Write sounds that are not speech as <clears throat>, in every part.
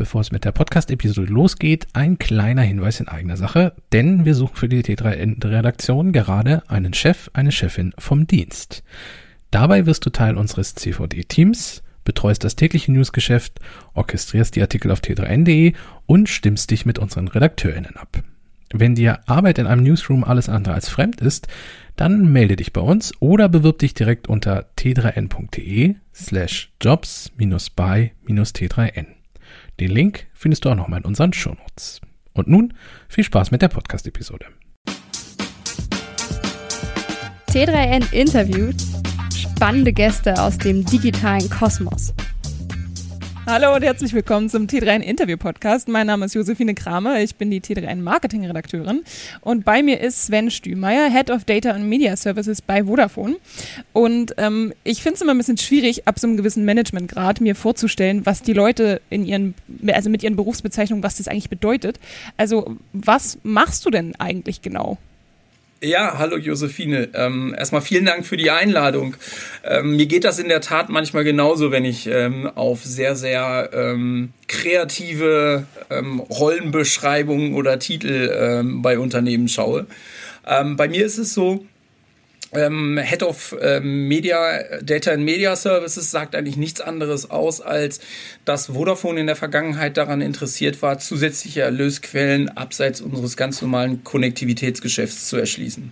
Bevor es mit der Podcast-Episode losgeht, ein kleiner Hinweis in eigener Sache, denn wir suchen für die T3N-Redaktion gerade einen Chef, eine Chefin vom Dienst. Dabei wirst du Teil unseres CVD-Teams, betreust das tägliche Newsgeschäft, orchestrierst die Artikel auf t3n.de und stimmst dich mit unseren RedakteurInnen ab. Wenn dir Arbeit in einem Newsroom alles andere als fremd ist, dann melde dich bei uns oder bewirb dich direkt unter t3n.de slash jobs-by-t3n. Den Link findest du auch nochmal in unseren Shownotes. Und nun viel Spaß mit der Podcast-Episode. T3N interviewt spannende Gäste aus dem digitalen Kosmos. Hallo und herzlich willkommen zum T3N Interview Podcast. Mein Name ist Josephine Kramer, ich bin die T3N Marketing Redakteurin und bei mir ist Sven Stümeier, Head of Data and Media Services bei Vodafone. Und ähm, ich finde es immer ein bisschen schwierig, ab so einem gewissen Managementgrad mir vorzustellen, was die Leute in ihren, also mit ihren Berufsbezeichnungen, was das eigentlich bedeutet. Also was machst du denn eigentlich genau? Ja, hallo Josephine. Ähm, erstmal vielen Dank für die Einladung. Ähm, mir geht das in der Tat manchmal genauso, wenn ich ähm, auf sehr, sehr ähm, kreative ähm, Rollenbeschreibungen oder Titel ähm, bei Unternehmen schaue. bei mir ist es so, ähm, Head of ähm, Media, Data and Media Services sagt eigentlich nichts anderes aus, als dass Vodafone in der Vergangenheit daran interessiert war, zusätzliche Erlösquellen abseits unseres ganz normalen Konnektivitätsgeschäfts zu erschließen.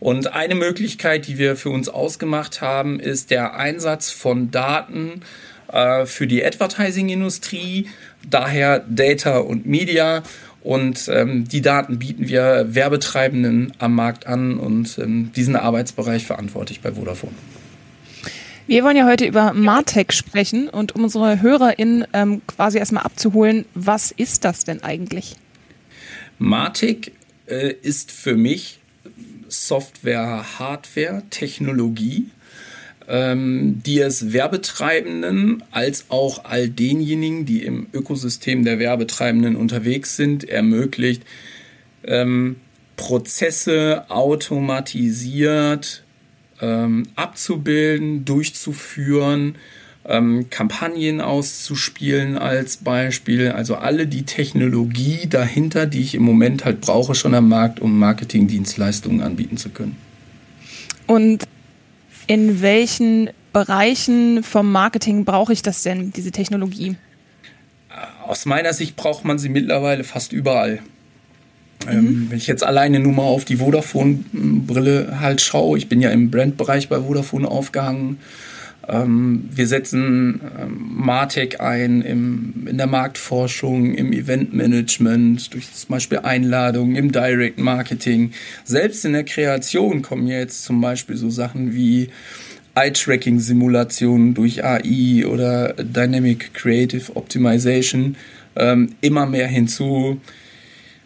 Und eine Möglichkeit, die wir für uns ausgemacht haben, ist der Einsatz von Daten äh, für die Advertising-Industrie, daher Data und Media und ähm, die Daten bieten wir Werbetreibenden am Markt an und ähm, diesen Arbeitsbereich verantworte ich bei Vodafone. Wir wollen ja heute über Martech sprechen und um unsere HörerInnen ähm, quasi erstmal abzuholen, was ist das denn eigentlich? Martech äh, ist für mich Software, Hardware, Technologie ähm, die es Werbetreibenden als auch all denjenigen, die im Ökosystem der Werbetreibenden unterwegs sind, ermöglicht, ähm, Prozesse automatisiert ähm, abzubilden, durchzuführen, ähm, Kampagnen auszuspielen als Beispiel. Also alle die Technologie dahinter, die ich im Moment halt brauche, schon am Markt, um Marketingdienstleistungen anbieten zu können. Und in welchen Bereichen vom Marketing brauche ich das denn, diese Technologie? Aus meiner Sicht braucht man sie mittlerweile fast überall. Ähm, mhm. Ähm, wenn ich jetzt alleine nur mal auf die Vodafone-Brille halt schaue, ich bin ja im Brandbereich bei Vodafone aufgehangen wir setzen ähm, Martech ein im, in der Marktforschung, im Eventmanagement, durch zum Beispiel Einladungen, im Direct Marketing. Selbst in der Kreation kommen jetzt zum Beispiel so Sachen wie Eye-Tracking-Simulationen durch AI oder Dynamic Creative Optimization ähm, immer mehr hinzu.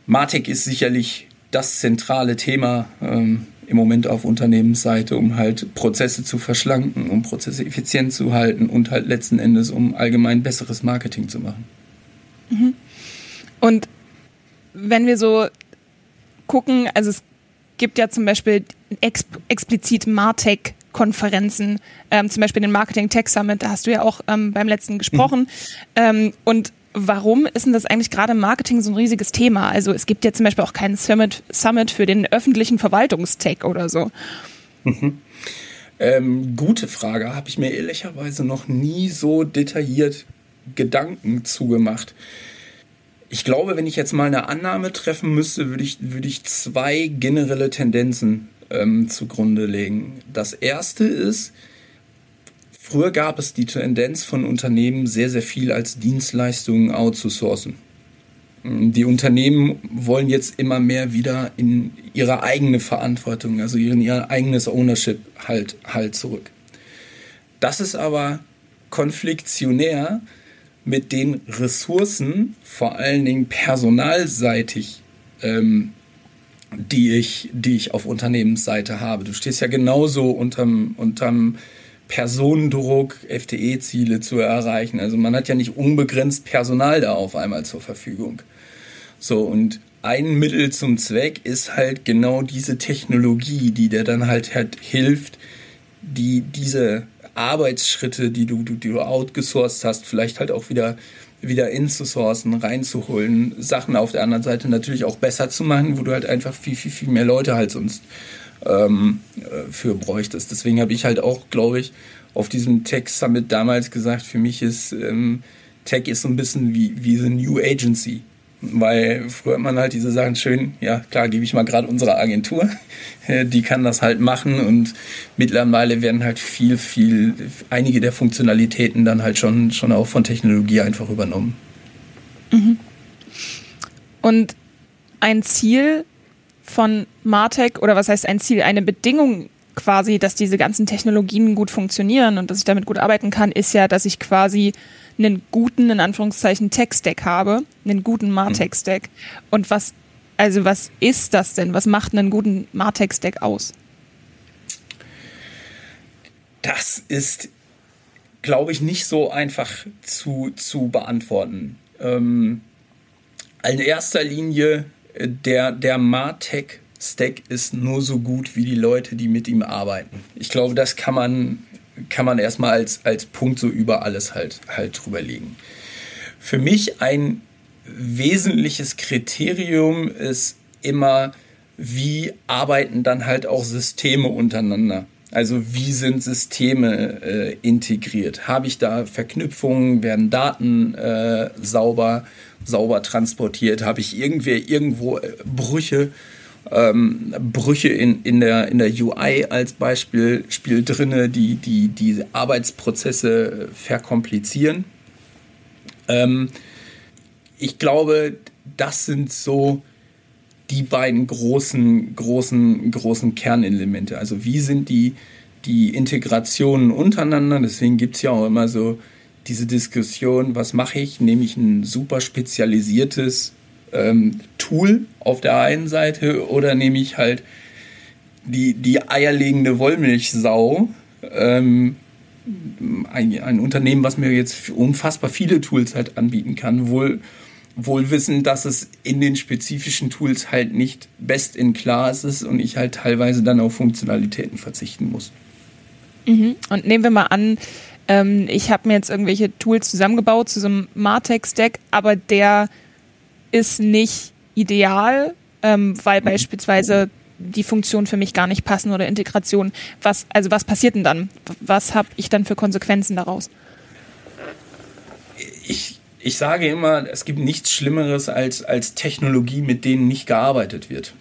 Martech ist sicherlich das zentrale Thema ähm, im Moment auf Unternehmensseite, um halt Prozesse zu verschlanken, um Prozesse effizient zu halten und halt letzten Endes, um allgemein besseres Marketing zu machen. Mhm. Und wenn wir so gucken, also es gibt ja zum Beispiel ex explizit Martech Konferenzen, ähm, zum Beispiel den Marketing Tech Summit, da hast du ja auch ähm, beim letzten gesprochen. Mhm. Ähm, und warum ist denn das eigentlich gerade im Marketing so ein riesiges Thema? Also es gibt ja zum Beispiel auch keinen Summit, Summit für den öffentlichen Verwaltungstech oder so. Mhm. Ähm, gute Frage, habe ich mir ehrlicherweise noch nie so detailliert Gedanken zugemacht. Ich glaube, wenn ich jetzt mal eine Annahme treffen müsste, würde ich, würde ich zwei generelle Tendenzen ähm, zugrunde legen. Das erste ist, Früher gab es die Tendenz von Unternehmen, sehr, sehr viel als Dienstleistungen outzusourcen. Die Unternehmen wollen jetzt immer mehr wieder in ihre eigene Verantwortung, also in ihr eigenes Ownership halt, halt zurück. Das ist aber konfliktionär mit den Ressourcen, vor allen Dingen personalseitig, ähm, die, ich, die ich auf Unternehmensseite habe. Du stehst ja genauso unterm, unterm Personendruck, FTE-Ziele zu erreichen. Also man hat ja nicht unbegrenzt Personal da auf einmal zur Verfügung. So, und ein Mittel zum Zweck ist halt genau diese Technologie, die dir dann halt, halt hilft, die diese Arbeitsschritte, die du, die du outgesourced hast, vielleicht halt auch wieder wieder inzusourcen, reinzuholen, Sachen auf der anderen Seite natürlich auch besser zu machen, wo du halt einfach viel, viel, viel mehr Leute halt sonst ähm, äh, für bräuchtest. Deswegen habe ich halt auch, glaube ich, auf diesem Tech Summit damals gesagt, für mich ist ähm, Tech ist so ein bisschen wie, wie the New Agency. Weil früher hat man halt diese Sachen schön, ja klar, gebe ich mal gerade unsere Agentur, <laughs> die kann das halt machen und mittlerweile werden halt viel, viel, einige der Funktionalitäten dann halt schon, schon auch von Technologie einfach übernommen. Mhm. Und ein Ziel von Martech oder was heißt ein Ziel, eine Bedingung quasi, dass diese ganzen Technologien gut funktionieren und dass ich damit gut arbeiten kann, ist ja, dass ich quasi einen guten, in Anführungszeichen, Tech-Stack habe, einen guten Martech-Stack. Und was, also was ist das denn? Was macht einen guten Martech-Stack aus? Das ist, glaube ich, nicht so einfach zu, zu beantworten. Ähm, in erster Linie, der, der Martech Stack ist nur so gut wie die Leute, die mit ihm arbeiten. Ich glaube, das kann man kann man erstmal als, als Punkt so über alles halt, halt drüber legen. Für mich ein wesentliches Kriterium ist immer, wie arbeiten dann halt auch Systeme untereinander. Also wie sind Systeme äh, integriert? Habe ich da Verknüpfungen? Werden Daten äh, sauber, sauber transportiert? Habe ich irgendwer irgendwo äh, Brüche? ähm, Brüche in, in, der, in der UI als Beispiel Spiel drinne, die, die die Arbeitsprozesse verkomplizieren. Ähm, ich glaube, das sind so die beiden großen, großen, großen Kernelemente. Also wie sind die, die Integrationen untereinander? Deswegen gibt es ja auch immer so diese Diskussion, was mache ich? Nehme ich ein super spezialisiertes ähm, Tool auf der einen Seite oder nehme ich halt die, die eierlegende Wollmilchsau. Ähm, ein, ein, Unternehmen, was mir jetzt unfassbar viele Tools halt anbieten kann, wohl, wohl wissen, dass es in den spezifischen Tools halt nicht best in class ist und ich halt teilweise dann auf Funktionalitäten verzichten muss. Mhm. Und nehmen wir mal an, ähm, ich habe mir jetzt irgendwelche Tools zusammengebaut zu so einem Martech-Stack, aber der ist nicht ideal, ähm, weil mhm. beispielsweise die Funktionen für mich gar nicht passen oder Integration. Was, also was passiert denn dann? Was habe ich dann für Konsequenzen daraus? Ich, ich sage immer, es gibt nichts Schlimmeres als, als Technologie, mit denen nicht gearbeitet wird.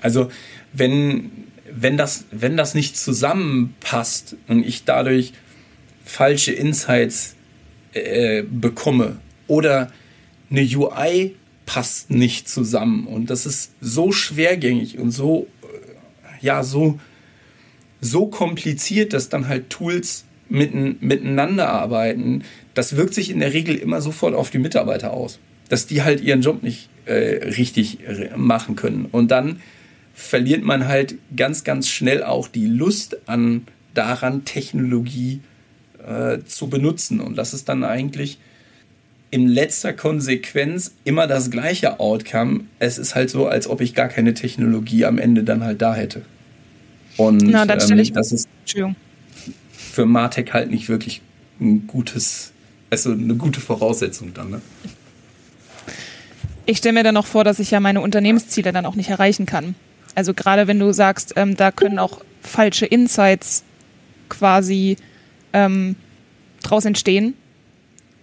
Also wenn, wenn, das, wenn das nicht zusammenpasst und ich dadurch falsche Insights äh, bekomme oder eine UI passt nicht zusammen und das ist so schwergängig und so äh, ja so so kompliziert, dass dann halt Tools mitten, miteinander arbeiten. Das wirkt sich in der Regel immer sofort auf die Mitarbeiter aus, dass die halt ihren Job nicht äh, richtig äh, machen können und dann verliert man halt ganz ganz schnell auch die Lust an daran Technologie äh, zu benutzen und das ist dann eigentlich in letzter Konsequenz immer das gleiche Outcome. Es ist halt so, als ob ich gar keine Technologie am Ende dann halt da hätte. Und Na, dann ähm, ich das ist für Martech halt nicht wirklich ein gutes, also eine gute Voraussetzung dann. Ne? Ich stelle mir dann noch vor, dass ich ja meine Unternehmensziele dann auch nicht erreichen kann. Also gerade wenn du sagst, ähm, da können auch falsche Insights quasi ähm, draus entstehen,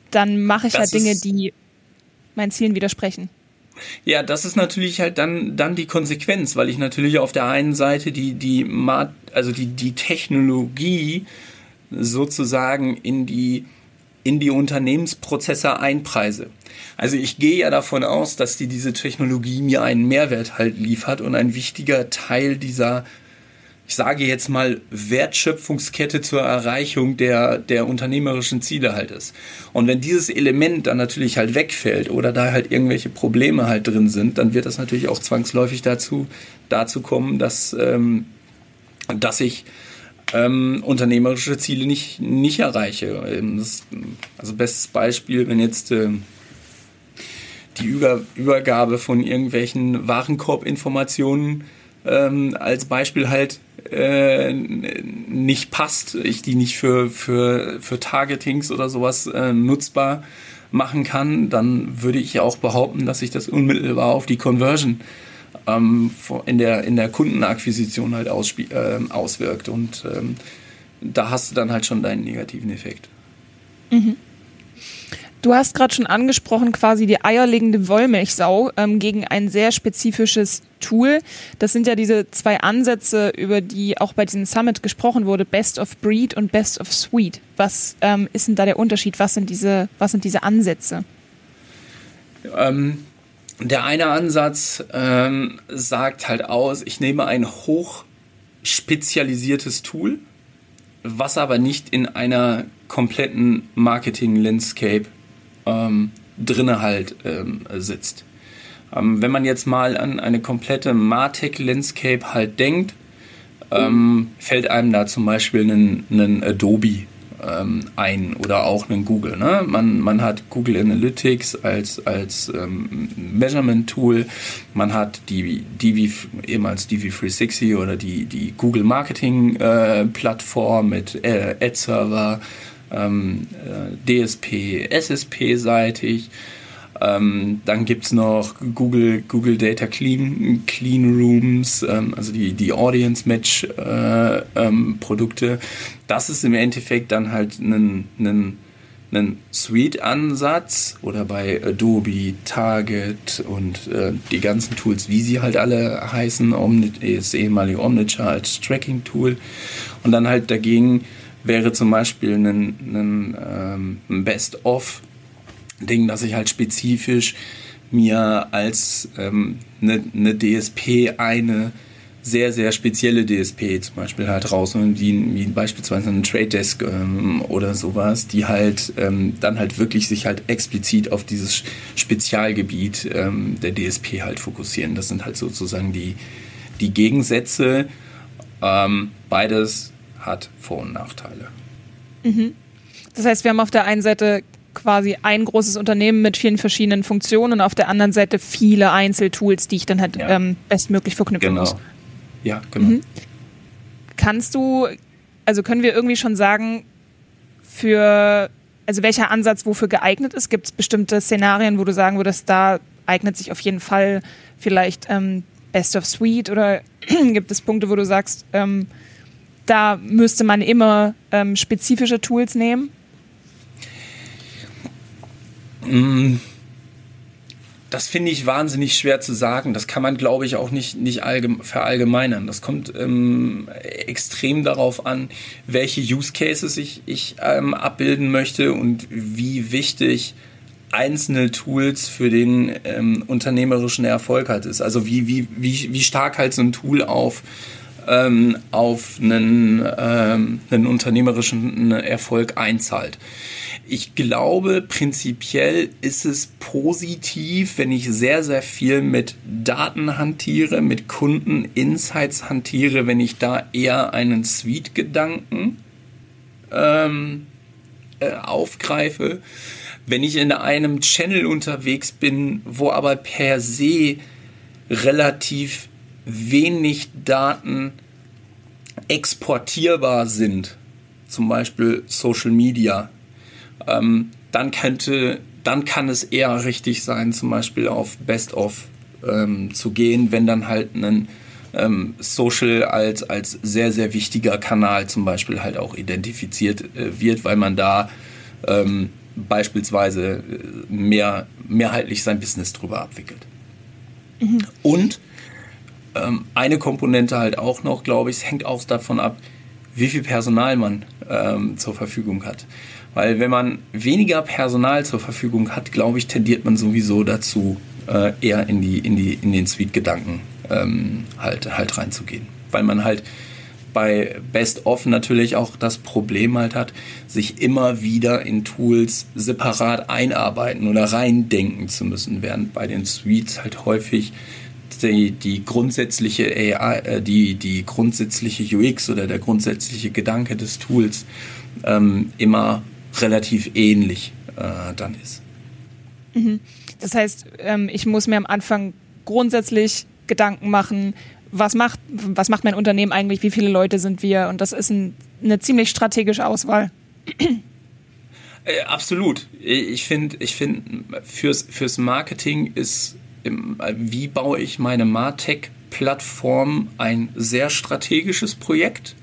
dann mache ich das halt Dinge, die meinen Zielen widersprechen. Ja, das ist natürlich halt dann, dann die Konsequenz, weil ich natürlich auf der einen Seite die, die, also die, die Technologie sozusagen in die, in die Unternehmensprozesse einpreise. Also ich gehe ja davon aus, dass die diese Technologie mir einen Mehrwert halt liefert und ein wichtiger Teil dieser ich sage jetzt mal, Wertschöpfungskette zur Erreichung der, der unternehmerischen Ziele halt ist. Und wenn dieses Element dann natürlich halt wegfällt oder da halt irgendwelche Probleme halt drin sind, dann wird das natürlich auch zwangsläufig dazu, dazu kommen, dass, ähm, dass ich ähm, unternehmerische Ziele nicht, nicht erreiche. Ähm, das, also bestes Beispiel, wenn jetzt äh, die Über Übergabe von irgendwelchen Warenkorbinformationen ähm, als Beispiel halt äh, nicht passt, ich die nicht für, für, für Targetings oder sowas äh, nutzbar machen kann, dann würde ich auch behaupten, dass sich das unmittelbar auf die Conversion ähm, in, der, in der Kundenakquisition halt äh, auswirkt. Und ähm, da hast du dann halt schon deinen negativen Effekt. Mhm. Du hast gerade schon angesprochen, quasi die eierlegende Wollmilchsau ähm, gegen ein sehr spezifisches Tool. Das sind ja diese zwei Ansätze, über die auch bei diesem Summit gesprochen wurde, Best of Breed und Best of Suite. Was ähm, ist denn da der Unterschied? Was sind diese, was sind diese Ansätze? Ähm, der eine Ansatz ähm, sagt halt aus, ich nehme ein hoch spezialisiertes Tool, was aber nicht in einer kompletten Marketing-Landscape ähm, drinne halt ähm, sitzt. Ähm, wenn man jetzt mal an eine komplette Martech-Landscape halt denkt, ähm, fällt einem da zum Beispiel ein, ein Adobe ähm, ein oder auch einen Google. Ne? Man, man hat Google Analytics als, als ähm, Measurement-Tool, man hat die DV, ehemals DV360 oder die, die Google Marketing-Plattform äh, mit äh, Ad-Server, ähm, äh, DSP, SSP-seitig. Ähm, dann gibt es noch Google, Google Data Clean, Clean Rooms, ähm, also die, die Audience Match äh, ähm, Produkte. Das ist im Endeffekt dann halt ein, ein, ein Suite-Ansatz oder bei Adobe, Target und äh, die ganzen Tools, wie sie halt alle heißen, Omni, das ehemalige als Tracking-Tool. Und dann halt dagegen wäre zum Beispiel ein, ein, ähm, ein Best-of Ding, dass ich halt spezifisch mir als ähm, eine, eine DSP eine sehr, sehr spezielle DSP zum Beispiel halt raus, wie, wie beispielsweise ein Trade Desk ähm, oder sowas, die halt ähm, dann halt wirklich sich halt explizit auf dieses Spezialgebiet ähm, der DSP halt fokussieren. Das sind halt sozusagen die, die Gegensätze. Ähm, beides hat Vor- und Nachteile. Mhm. Das heißt, wir haben auf der einen Seite quasi ein großes Unternehmen mit vielen verschiedenen Funktionen und auf der anderen Seite viele Einzeltools, die ich dann halt ja. ähm, bestmöglich verknüpfen genau. muss. Ja, genau. Mhm. Kannst du, also können wir irgendwie schon sagen, für, also welcher Ansatz wofür geeignet ist? Gibt es bestimmte Szenarien, wo du sagen würdest, da eignet sich auf jeden Fall vielleicht ähm, Best of Suite oder <clears throat> gibt es Punkte, wo du sagst, ähm, da müsste man immer ähm, spezifische Tools nehmen? Mm. Das finde ich wahnsinnig schwer zu sagen. Das kann man, glaube ich, auch nicht, nicht verallgemeinern. Das kommt ähm, extrem darauf an, welche Use Cases ich, ich ähm, abbilden möchte und wie wichtig einzelne Tools für den ähm, unternehmerischen Erfolg halt ist. Also wie, wie, wie, wie stark halt so ein Tool auf ähm, auf einen, ähm, einen unternehmerischen Erfolg einzahlt. Ich glaube, prinzipiell ist es positiv, wenn ich sehr, sehr viel mit Daten hantiere, mit Kunden-Insights hantiere, wenn ich da eher einen Suite-Gedanken ähm, äh, aufgreife. Wenn ich in einem Channel unterwegs bin, wo aber per se relativ wenig Daten exportierbar sind, zum Beispiel Social Media, ähm, dann könnte, dann kann es eher richtig sein, zum Beispiel auf Best of ähm, zu gehen, wenn dann halt ein ähm, Social als, als sehr, sehr wichtiger Kanal zum Beispiel halt auch identifiziert äh, wird, weil man da ähm, beispielsweise äh, mehr, mehrheitlich sein Business drüber abwickelt. Mhm. Und ähm, eine Komponente halt auch noch, glaube ich, es hängt auch davon ab, wie viel Personal man ähm, zur Verfügung hat. Weil wenn man weniger Personal zur Verfügung hat, glaube ich, tendiert man sowieso dazu, äh, eher in, die, in, die, in den Suite-Gedanken ähm, halt, halt reinzugehen. Weil man halt bei Best of natürlich auch das Problem halt hat, sich immer wieder in Tools separat einarbeiten oder reindenken zu müssen, während bei den Suites halt häufig die, die grundsätzliche AI, äh, die, die grundsätzliche UX oder der grundsätzliche Gedanke des Tools ähm, immer relativ ähnlich äh, dann ist. Mhm. Das heißt, ähm, ich muss mir am Anfang grundsätzlich Gedanken machen, was macht, was macht mein Unternehmen eigentlich, wie viele Leute sind wir? Und das ist ein, eine ziemlich strategische Auswahl. Äh, absolut. Ich finde, ich finde, fürs, fürs Marketing ist, wie baue ich meine Martech-Plattform ein sehr strategisches Projekt.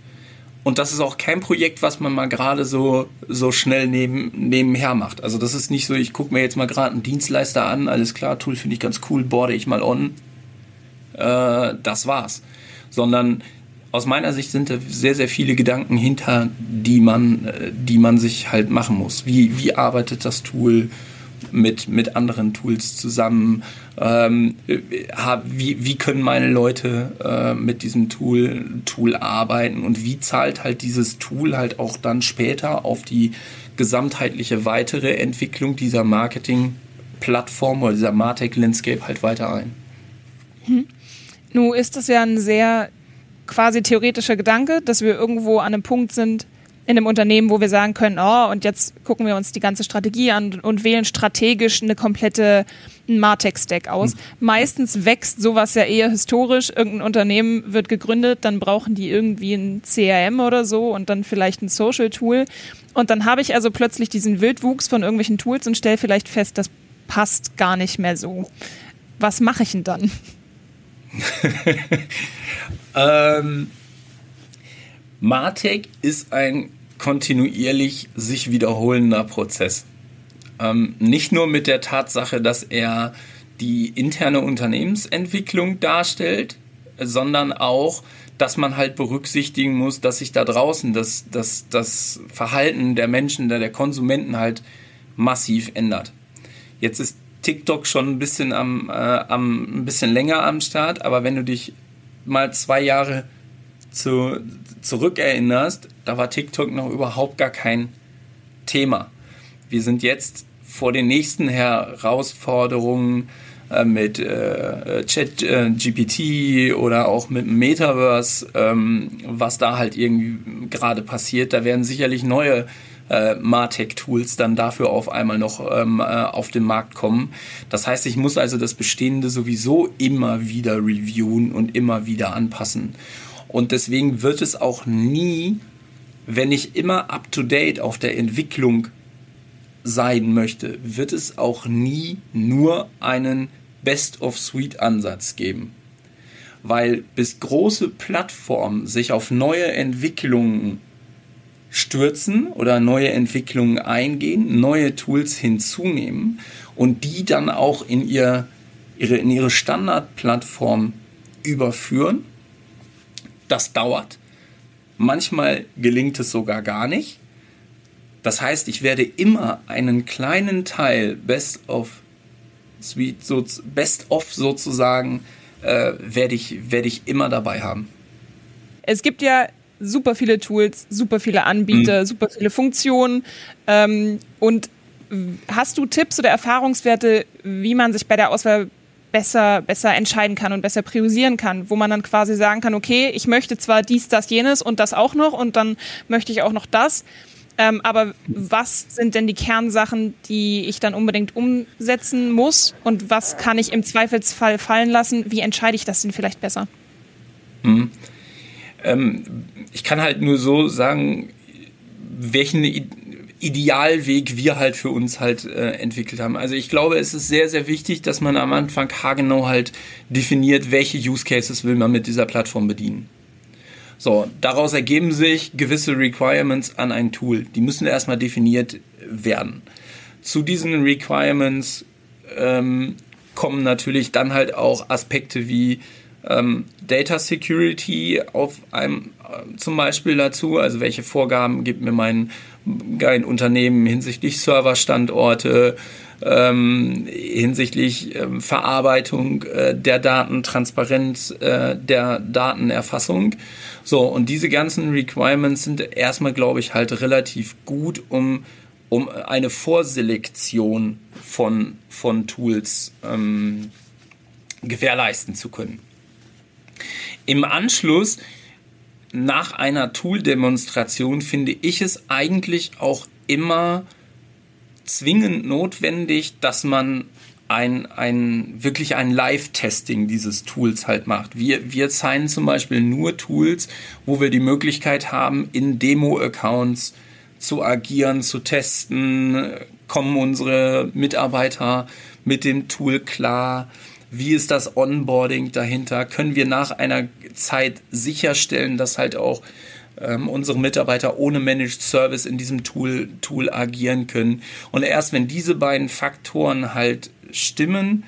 Und das ist auch kein Projekt, was man mal gerade so, so schnell neben, nebenher macht. Also das ist nicht so, ich gucke mir jetzt mal gerade einen Dienstleister an, alles klar, Tool finde ich ganz cool, borde ich mal on. Äh, das war's. Sondern aus meiner Sicht sind da sehr, sehr viele Gedanken hinter, die man, äh, die man sich halt machen muss. Wie, wie arbeitet das Tool mit, mit anderen Tools zusammen? Ähm, wie, wie können meine Leute äh, mit diesem Tool, Tool arbeiten? Und wie zahlt halt dieses Tool halt auch dann später auf die gesamtheitliche weitere Entwicklung dieser Marketing-Plattform oder dieser Martech-Landscape halt weiter ein? Hm. Nun ist das ja ein sehr quasi theoretischer Gedanke, dass wir irgendwo an einem Punkt sind in einem Unternehmen, wo wir sagen können, oh, und jetzt gucken wir uns die ganze Strategie an und wählen strategisch eine komplette Martech-Stack aus. Mhm. Meistens wächst sowas ja eher historisch. Irgendein Unternehmen wird gegründet, dann brauchen die irgendwie ein CRM oder so und dann vielleicht ein Social-Tool. Und dann habe ich also plötzlich diesen Wildwuchs von irgendwelchen Tools und stelle vielleicht fest, das passt gar nicht mehr so. Was mache ich denn dann? <laughs> ähm, Martech ist ein kontinuierlich sich wiederholender Prozess. Ähm, nicht nur mit der Tatsache, dass er die interne Unternehmensentwicklung darstellt, sondern auch, dass man halt berücksichtigen muss, dass sich da draußen das, das, das Verhalten der Menschen, der, Konsumenten halt massiv ändert. Jetzt ist TikTok schon ein bisschen am, äh, am ein bisschen länger am Start, aber wenn du dich mal zwei Jahre zu, zurückerinnerst, da war TikTok noch überhaupt gar kein Thema. Wir sind jetzt vor den nächsten Herausforderungen äh, mit äh, Chat äh, oder auch mit Metaverse, ähm, was da halt irgendwie gerade passiert. Da werden sicherlich neue Martech-Tools dann dafür auf einmal noch ähm, äh, auf den Markt kommen. Das heißt, ich muss also das Bestehende sowieso immer wieder reviewen und immer wieder anpassen. Und deswegen wird es auch nie, wenn ich immer up-to-date auf der Entwicklung sein möchte, wird es auch nie nur einen Best-of-Suite-Ansatz geben. Weil bis große Plattformen sich auf neue Entwicklungen stürzen oder neue Entwicklungen eingehen, neue Tools hinzunehmen und die dann auch in, ihr, ihre, in ihre Standardplattform überführen. Das dauert. Manchmal gelingt es sogar gar nicht. Das heißt, ich werde immer einen kleinen Teil Best of Suite, so, Best of sozusagen, äh, werde ich, werde ich immer dabei haben. Es gibt ja super viele Tools, super viele Anbieter, mhm. super viele Funktionen. Ähm, und hast du Tipps oder Erfahrungswerte, wie man sich bei der Auswahl besser, besser entscheiden kann und besser priorisieren kann, wo man dann quasi sagen kann, okay, ich möchte zwar dies, das, jenes und das auch noch und dann möchte ich auch noch das. Ähm, aber was sind denn die Kernsachen, die ich dann unbedingt umsetzen muss? Und was kann ich im Zweifelsfall fallen lassen? Wie entscheide ich das denn vielleicht besser? Mhm. Ähm, ich kann halt nur so sagen, welchen Idealweg wir halt für uns halt äh, entwickelt haben. Also ich glaube, es ist sehr, sehr wichtig, dass man am Anfang haargenau halt definiert, welche Use Cases will man mit dieser Plattform bedienen. So, daraus ergeben sich gewisse Requirements an ein Tool. Die müssen erstmal definiert werden. Zu diesen Requirements ähm, kommen natürlich dann halt auch Aspekte wie ähm, Data Security auf einem äh, zum Beispiel dazu, also welche Vorgaben gibt mir mein, mein Unternehmen hinsichtlich Serverstandorte, ähm, hinsichtlich ähm, Verarbeitung äh, der Daten, Transparenz äh, der Datenerfassung. So, und diese ganzen Requirements sind erstmal, glaube ich, halt relativ gut, um, um eine Vorselektion von, von Tools ähm, gewährleisten zu können. Im Anschluss nach einer Tool-Demonstration finde ich es eigentlich auch immer zwingend notwendig, dass man ein, ein, wirklich ein Live-Testing dieses Tools halt macht. Wir, wir zeigen zum Beispiel nur Tools, wo wir die Möglichkeit haben, in Demo-Accounts zu agieren, zu testen, kommen unsere Mitarbeiter mit dem Tool klar, wie ist das Onboarding dahinter, können wir nach einer Zeit sicherstellen, dass halt auch ähm, unsere Mitarbeiter ohne Managed Service in diesem Tool, Tool agieren können. Und erst wenn diese beiden Faktoren halt stimmen,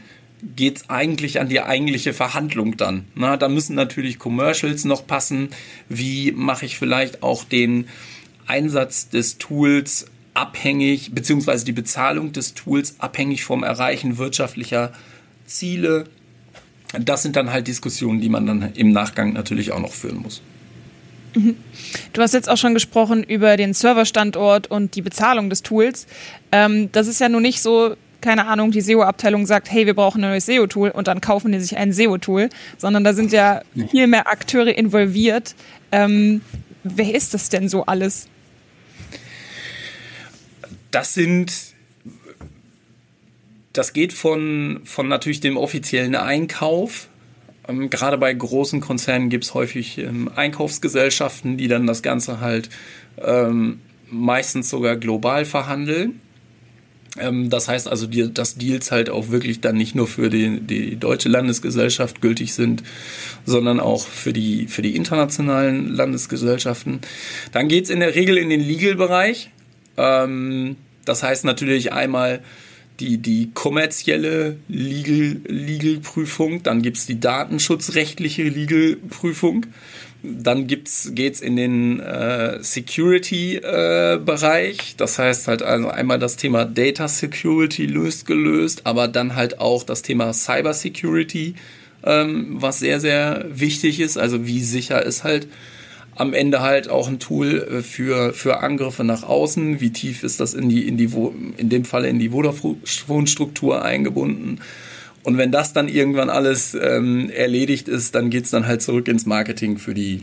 geht es eigentlich an die eigentliche Verhandlung dann. Na, da müssen natürlich Commercials noch passen. Wie mache ich vielleicht auch den Einsatz des Tools abhängig, beziehungsweise die Bezahlung des Tools abhängig vom Erreichen wirtschaftlicher Ziele. Das sind dann halt Diskussionen, die man dann im Nachgang natürlich auch noch führen muss. Du hast jetzt auch schon gesprochen über den Serverstandort und die Bezahlung des Tools. Ähm, das ist ja nun nicht so, keine Ahnung, die SEO-Abteilung sagt, hey, wir brauchen ein neues SEO-Tool und dann kaufen die sich ein SEO-Tool, sondern da sind ja viel mehr Akteure involviert. Ähm, wer ist das denn so alles? Das sind das geht von, von natürlich dem offiziellen Einkauf. Ähm, gerade bei großen Konzernen gibt es häufig ähm, Einkaufsgesellschaften, die dann das Ganze halt ähm, meistens sogar global verhandeln. Ähm, das heißt also, dass Deals halt auch wirklich dann nicht nur für die, die deutsche Landesgesellschaft gültig sind, sondern auch für die, für die internationalen Landesgesellschaften. Dann geht es in der Regel in den Legal-Bereich. Ähm, das heißt natürlich einmal die, die kommerzielle Legal-Prüfung, Legal dann gibt es die datenschutzrechtliche Legal-Prüfung, dann geht es in den äh, Security-Bereich, äh, das heißt halt also einmal das Thema Data Security löst gelöst, aber dann halt auch das Thema Cyber Security, ähm, was sehr, sehr wichtig ist, also wie sicher ist halt am Ende halt auch ein Tool äh, für, für Angriffe nach außen. Wie tief ist das in die, in die, in dem Fall in die Vodafone-Struktur eingebunden? Und wenn das dann irgendwann alles ähm, erledigt ist, dann geht es dann halt zurück ins Marketing für die,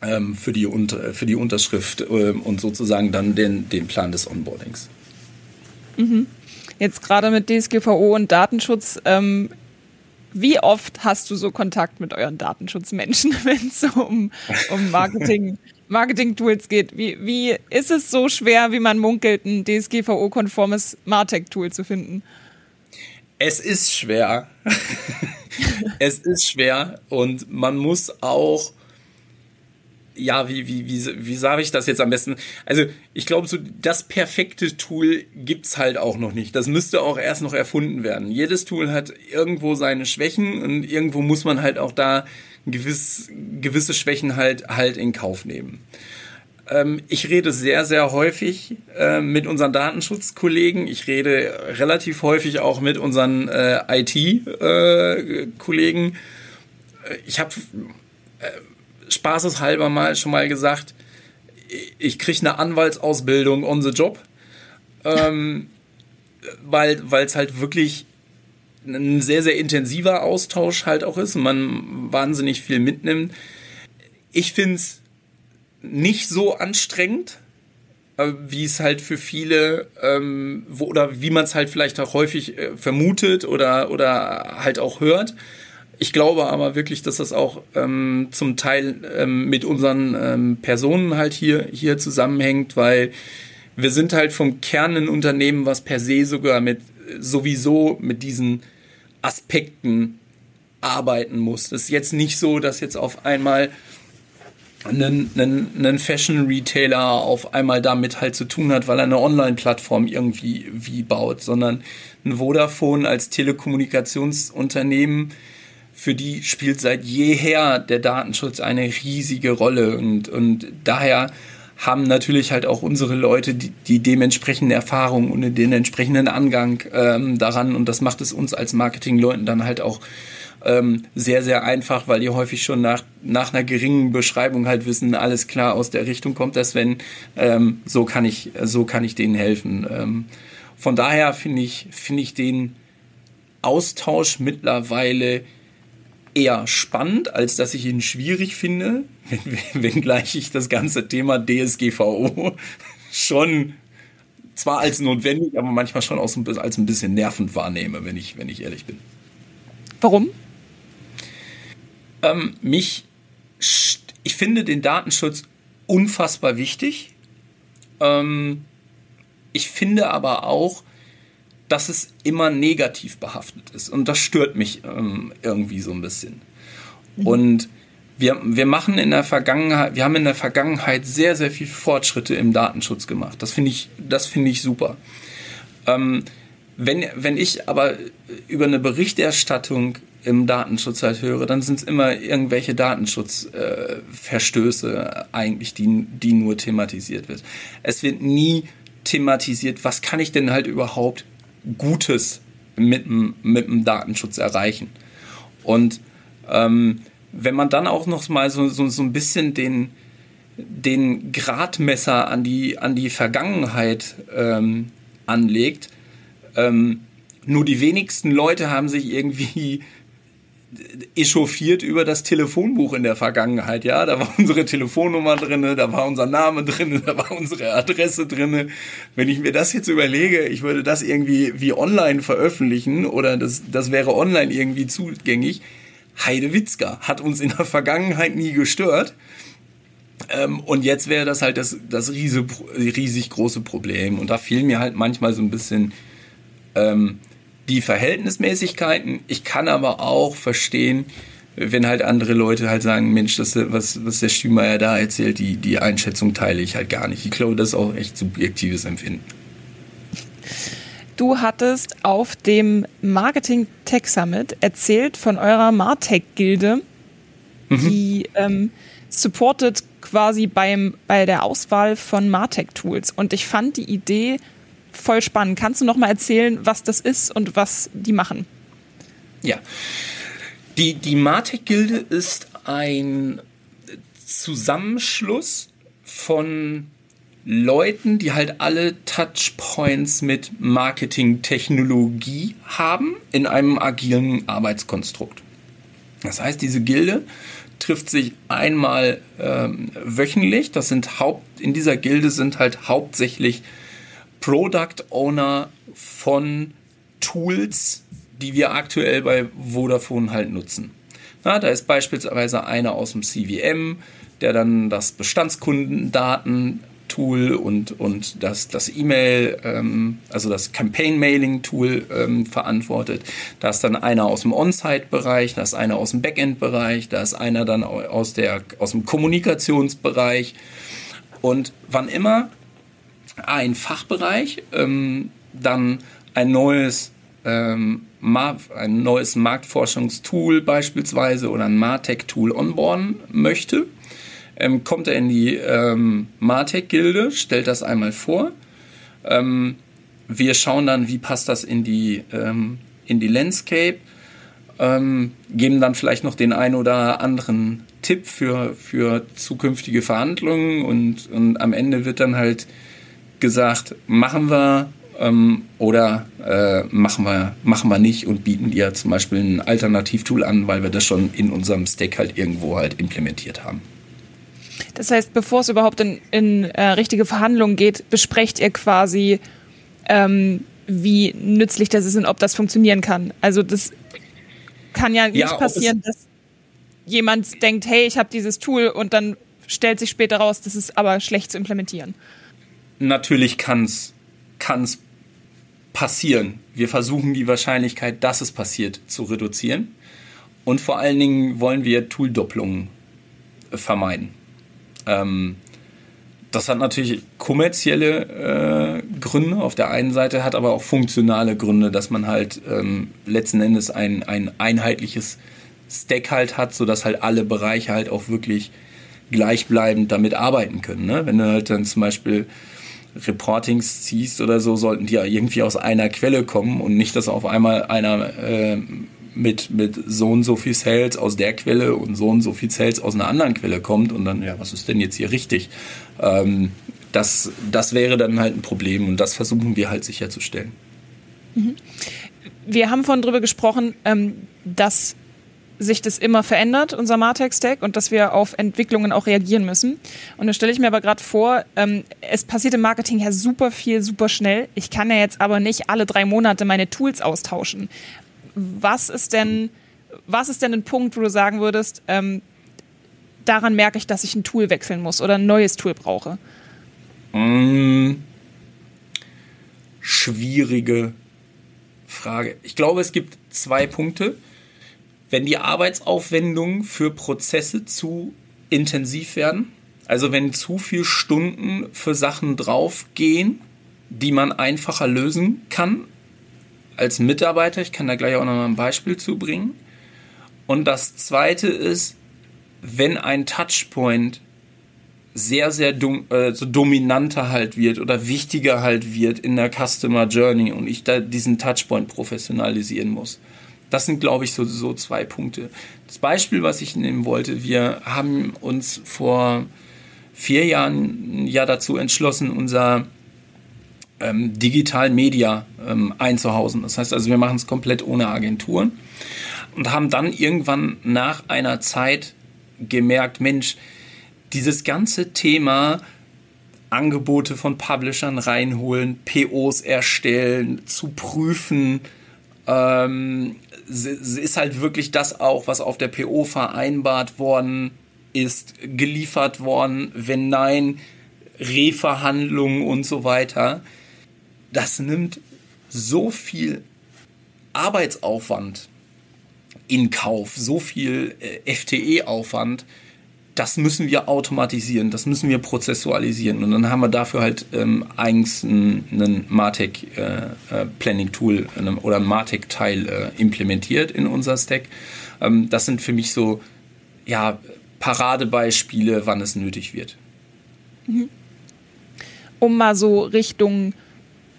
ähm, für die, Unter für die Unterschrift äh, und sozusagen dann den, den Plan des Onboardings. Mhm. Jetzt gerade mit DSGVO und Datenschutz, ähm, wie oft hast du so Kontakt mit euren Datenschutzmenschen, <laughs> wenn es so um, um Marketing, <laughs> Marketing-Tools geht? Wie, wie ist es so schwer, wie man munkelt, ein DSGVO-konformes Martech-Tool zu finden? Es ist schwer. <laughs> es ist schwer und man muss auch ja, wie, wie, wie, wie sage ich das jetzt am besten? Also, ich glaube, so das perfekte Tool gibt's halt auch noch nicht. Das müsste auch erst noch erfunden werden. Jedes Tool hat irgendwo seine Schwächen und irgendwo muss man halt auch da gewiss, gewisse Schwächen halt, halt in Kauf nehmen. Ähm, ich rede sehr, sehr häufig äh, mit unseren Datenschutzkollegen. Ich rede relativ häufig auch mit unseren äh, IT-Kollegen. Äh, ich habe äh, spaßeshalber mal schon mal gesagt, ich kriege eine Anwaltsausbildung on the job, ähm, weil es halt wirklich ein sehr, sehr intensiver Austausch halt auch ist und man wahnsinnig viel mitnimmt. Ich finde es nicht so anstrengend, äh, wie es halt für viele ähm, wo, oder wie man es halt vielleicht auch häufig äh, vermutet oder, oder halt auch hört. Ich glaube aber wirklich, dass das auch ähm, zum Teil ähm, mit unseren ähm, Personen halt hier, hier zusammenhängt, weil wir sind halt vom Kern ein Unternehmen, was per se sogar mit sowieso mit diesen Aspekten arbeiten muss. Das ist jetzt nicht so, dass jetzt auf einmal ein, ein, ein Fashion-Retailer auf einmal damit halt zu tun hat, weil er eine Online-Plattform irgendwie wie baut, sondern ein Vodafone als Telekommunikationsunternehmen für die spielt seit jeher der Datenschutz eine riesige Rolle und, und daher haben natürlich halt auch unsere Leute die, die dementsprechende Erfahrung und den entsprechenden Angang ähm, daran und das macht es uns als Marketingleuten dann halt auch ähm, sehr, sehr einfach, weil die häufig schon nach, nach einer geringen Beschreibung halt wissen, alles klar, aus der Richtung kommt das, wenn ähm, so kann ich, so kann ich denen helfen. Ähm, von daher finde ich, finde ich den Austausch mittlerweile eher spannend, als dass ich ihn schwierig finde, <laughs> wenngleich ich das ganze Thema DSGVO <laughs> schon zwar als notwendig, aber manchmal schon als ein bisschen nervend wahrnehme, wenn ich, wenn ich ehrlich bin. Warum? Ähm, mich, ich finde den Datenschutz unfassbar wichtig Ähm, ich finde aber auch, dass es immer negativ behaftet ist. Und das stört mich ähm, irgendwie so ein bisschen. Mhm. Und wir, wir machen in der Vergangenheit, wir haben in der Vergangenheit sehr, sehr viele Fortschritte im Datenschutz gemacht. Das finde ich, das finde ich super. Ähm, wenn, wenn ich aber über eine Berichterstattung im Datenschutz halt höre, dann sind es immer irgendwelche Datenschutzverstöße äh, eigentlich, die, die nur thematisiert wird. Es wird nie thematisiert, was kann ich denn halt überhaupt Gutes mit, mit dem Datenschutz erreichen. Und ähm, wenn man dann auch noch mal so, so, so ein bisschen den, den Gradmesser an die, an die Vergangenheit ähm, anlegt, ähm, nur die wenigsten Leute haben sich irgendwie echauffiert über das Telefonbuch in der Vergangenheit. Ja, da war <laughs> unsere Telefonnummer drin, da war unser Name drin, da war unsere Adresse drin. Wenn ich mir das jetzt überlege, ich würde das irgendwie wie online veröffentlichen oder das, das wäre online irgendwie zugänglich. Heidewitzka hat uns in der Vergangenheit nie gestört. Ähm, und jetzt wäre das halt das, das riesig, riesig große Problem. Und da fehlen mir halt manchmal so ein bisschen ähm, die Verhältnismäßigkeiten. Ich kann aber auch verstehen, wenn halt andere Leute halt sagen, Mensch, das, was, was der Stümeier da erzählt, die, die Einschätzung teile ich halt gar nicht. Ich glaube, das ist auch echt subjektives Empfinden. Du hattest auf dem Marketing Tech Summit erzählt von eurer Martech-Gilde, mhm. die ähm, supportet quasi beim, bei der Auswahl von Martech-Tools. Und ich fand die Idee voll spannend. Kannst du noch mal erzählen, was das ist und was die machen? Ja. Die, die Martech-Gilde ist ein Zusammenschluss von Leuten, die halt alle Touchpoints mit Marketing-Technologie haben in einem agilen Arbeitskonstrukt. Das heißt, diese Gilde trifft sich einmal ähm, wöchentlich. Das sind Haupt, in dieser Gilde sind halt hauptsächlich Product Owner von Tools, die wir aktuell bei Vodafone halt nutzen. Na, da ist beispielsweise einer aus dem CVM, der dann das Bestandskundendaten Tool und, und das, das E-Mail, ähm, also das Campaign-Mailing-Tool ähm, verantwortet. Da ist dann einer aus dem On-Site-Bereich, da ist einer aus dem Backend-Bereich, da ist einer dann aus, der, aus dem Kommunikationsbereich. Und wann immer ein Fachbereich ähm, dann ein neues, ähm, ein neues Marktforschungstool beispielsweise oder ein Martech-Tool onboarden möchte, ähm, kommt er in die ähm, Martech-Gilde, stellt das einmal vor. Ähm, wir schauen dann, wie passt das in die, ähm, in die Landscape, geben dann vielleicht noch den ein oder anderen Tipp für, für zukünftige Verhandlungen und, und am Ende wird dann halt gesagt, machen wir ähm, oder äh, machen, wir, machen wir nicht und bieten dir zum Beispiel ein Alternativtool an, weil wir das schon in unserem Stack halt irgendwo halt implementiert haben. Das heißt, bevor es überhaupt in, in äh, richtige Verhandlungen geht, besprecht ihr quasi, ähm, wie nützlich das ist und ob das funktionieren kann. Also das kann ja nicht ja, passieren, dass jemand denkt, hey, ich habe dieses Tool und dann stellt sich später raus, das ist aber schlecht zu implementieren natürlich kann es passieren. Wir versuchen die Wahrscheinlichkeit, dass es passiert, zu reduzieren. Und vor allen Dingen wollen wir Tool-Doppelungen vermeiden. Ähm, das hat natürlich kommerzielle äh, Gründe auf der einen Seite, hat aber auch funktionale Gründe, dass man halt ähm, letzten Endes ein, ein einheitliches Stack halt hat, sodass halt alle Bereiche halt auch wirklich gleichbleibend damit arbeiten können. Ne? Wenn du halt dann zum Beispiel Reportings ziehst oder so, sollten die ja irgendwie aus einer Quelle kommen und nicht, dass auf einmal einer äh, mit, mit so und so viel Sales aus der Quelle und so und so viel Sales aus einer anderen Quelle kommt und dann, ja, was ist denn jetzt hier richtig? Ähm, das, das wäre dann halt ein Problem und das versuchen wir halt sicherzustellen. Mhm. Wir haben vorhin drüber gesprochen, ähm, dass sich das immer verändert, unser Martech-Stack, und dass wir auf Entwicklungen auch reagieren müssen. Und da stelle ich mir aber gerade vor, ähm, es passiert im Marketing ja super viel, super schnell. Ich kann ja jetzt aber nicht alle drei Monate meine Tools austauschen. Was ist denn, was ist denn ein Punkt, wo du sagen würdest, ähm, daran merke ich, dass ich ein Tool wechseln muss oder ein neues Tool brauche? Hm, schwierige Frage. Ich glaube, es gibt zwei Punkte. Wenn die Arbeitsaufwendungen für Prozesse zu intensiv werden, also wenn zu viele Stunden für Sachen draufgehen, die man einfacher lösen kann als Mitarbeiter, ich kann da gleich auch noch mal ein Beispiel zu bringen. Und das zweite ist, wenn ein Touchpoint sehr, sehr dom äh, so dominanter halt wird oder wichtiger halt wird in der Customer Journey und ich da diesen Touchpoint professionalisieren muss. Das sind, glaube ich, so, so zwei Punkte. Das Beispiel, was ich nehmen wollte, wir haben uns vor vier Jahren ja dazu entschlossen, unser ähm, Digital Media ähm, einzuhausen. Das heißt also, wir machen es komplett ohne Agenturen und haben dann irgendwann nach einer Zeit gemerkt, Mensch, dieses ganze Thema Angebote von Publishern reinholen, POs erstellen, zu prüfen, ähm, ist halt wirklich das auch, was auf der PO vereinbart worden ist, geliefert worden, wenn nein, Reverhandlungen und so weiter. Das nimmt so viel Arbeitsaufwand in Kauf, so viel äh, FTE-Aufwand, das müssen wir automatisieren, das müssen wir prozessualisieren. Und dann haben wir dafür halt ähm, eigens einen Martech äh, äh, Planning Tool äh, oder ein Martech Teil äh, implementiert in unser Stack. Ähm, das sind für mich so ja, Paradebeispiele, wann es nötig wird. Mhm. Um mal so Richtung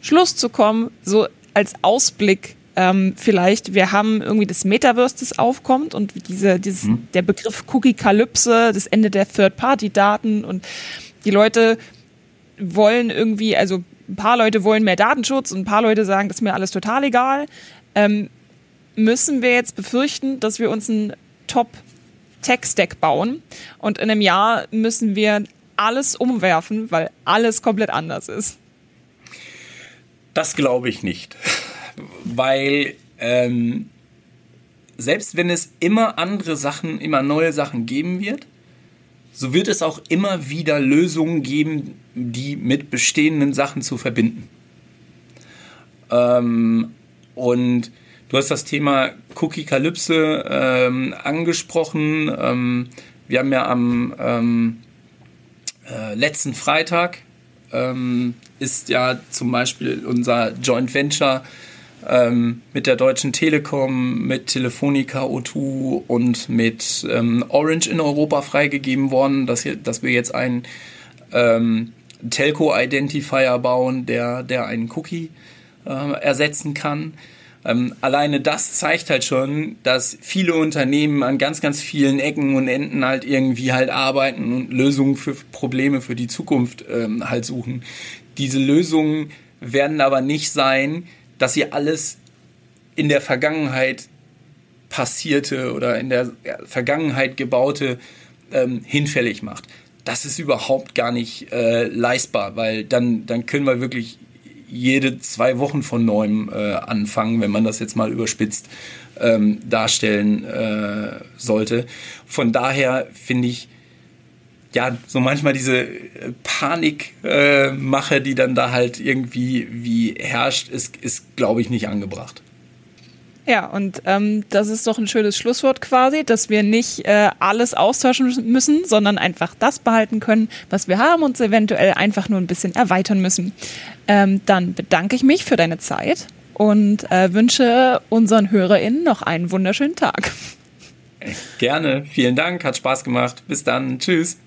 Schluss zu kommen, so als Ausblick ähm, vielleicht, wir haben irgendwie das Metaverse, das aufkommt und diese, dieses, mhm. der Begriff Cookie-Kalypse, das Ende der Third-Party-Daten und die Leute wollen irgendwie, also ein paar Leute wollen mehr Datenschutz und ein paar Leute sagen, das ist mir alles total egal. Ähm, müssen wir jetzt befürchten, dass wir uns einen Top-Tech-Stack bauen und in einem Jahr müssen wir alles umwerfen, weil alles komplett anders ist? Das glaube ich nicht weil ähm, selbst wenn es immer andere Sachen, immer neue Sachen geben wird, so wird es auch immer wieder Lösungen geben, die mit bestehenden Sachen zu verbinden. Ähm, und du hast das Thema Cookie-Kalypse ähm, angesprochen. Ähm, wir haben ja am ähm, äh, letzten Freitag ähm, ist ja zum Beispiel unser Joint Venture ähm, mit der Deutschen Telekom, mit Telefonica O2 und mit ähm, Orange in Europa freigegeben worden, dass, hier, dass wir jetzt einen ähm, Telco-Identifier bauen, der, der einen Cookie äh, ersetzen kann. Ähm, alleine das zeigt halt schon, dass viele Unternehmen an ganz, ganz vielen Ecken und Enden halt irgendwie halt arbeiten und Lösungen für Probleme für die Zukunft ähm, halt suchen. Diese Lösungen werden aber nicht sein, dass ihr alles in der Vergangenheit passierte oder in der Vergangenheit gebaute ähm, hinfällig macht. Das ist überhaupt gar nicht äh, leistbar, weil dann, dann können wir wirklich jede zwei Wochen von neuem äh, anfangen, wenn man das jetzt mal überspitzt ähm, darstellen äh, sollte. Von daher finde ich, ja, so manchmal diese äh, Panikmache, äh, die dann da halt irgendwie wie herrscht, ist, ist glaube ich, nicht angebracht. Ja, und ähm, das ist doch ein schönes Schlusswort quasi, dass wir nicht äh, alles austauschen müssen, sondern einfach das behalten können, was wir haben und eventuell einfach nur ein bisschen erweitern müssen. Ähm, dann bedanke ich mich für deine Zeit und äh, wünsche unseren HörerInnen noch einen wunderschönen Tag. Gerne, vielen Dank, hat Spaß gemacht. Bis dann, tschüss.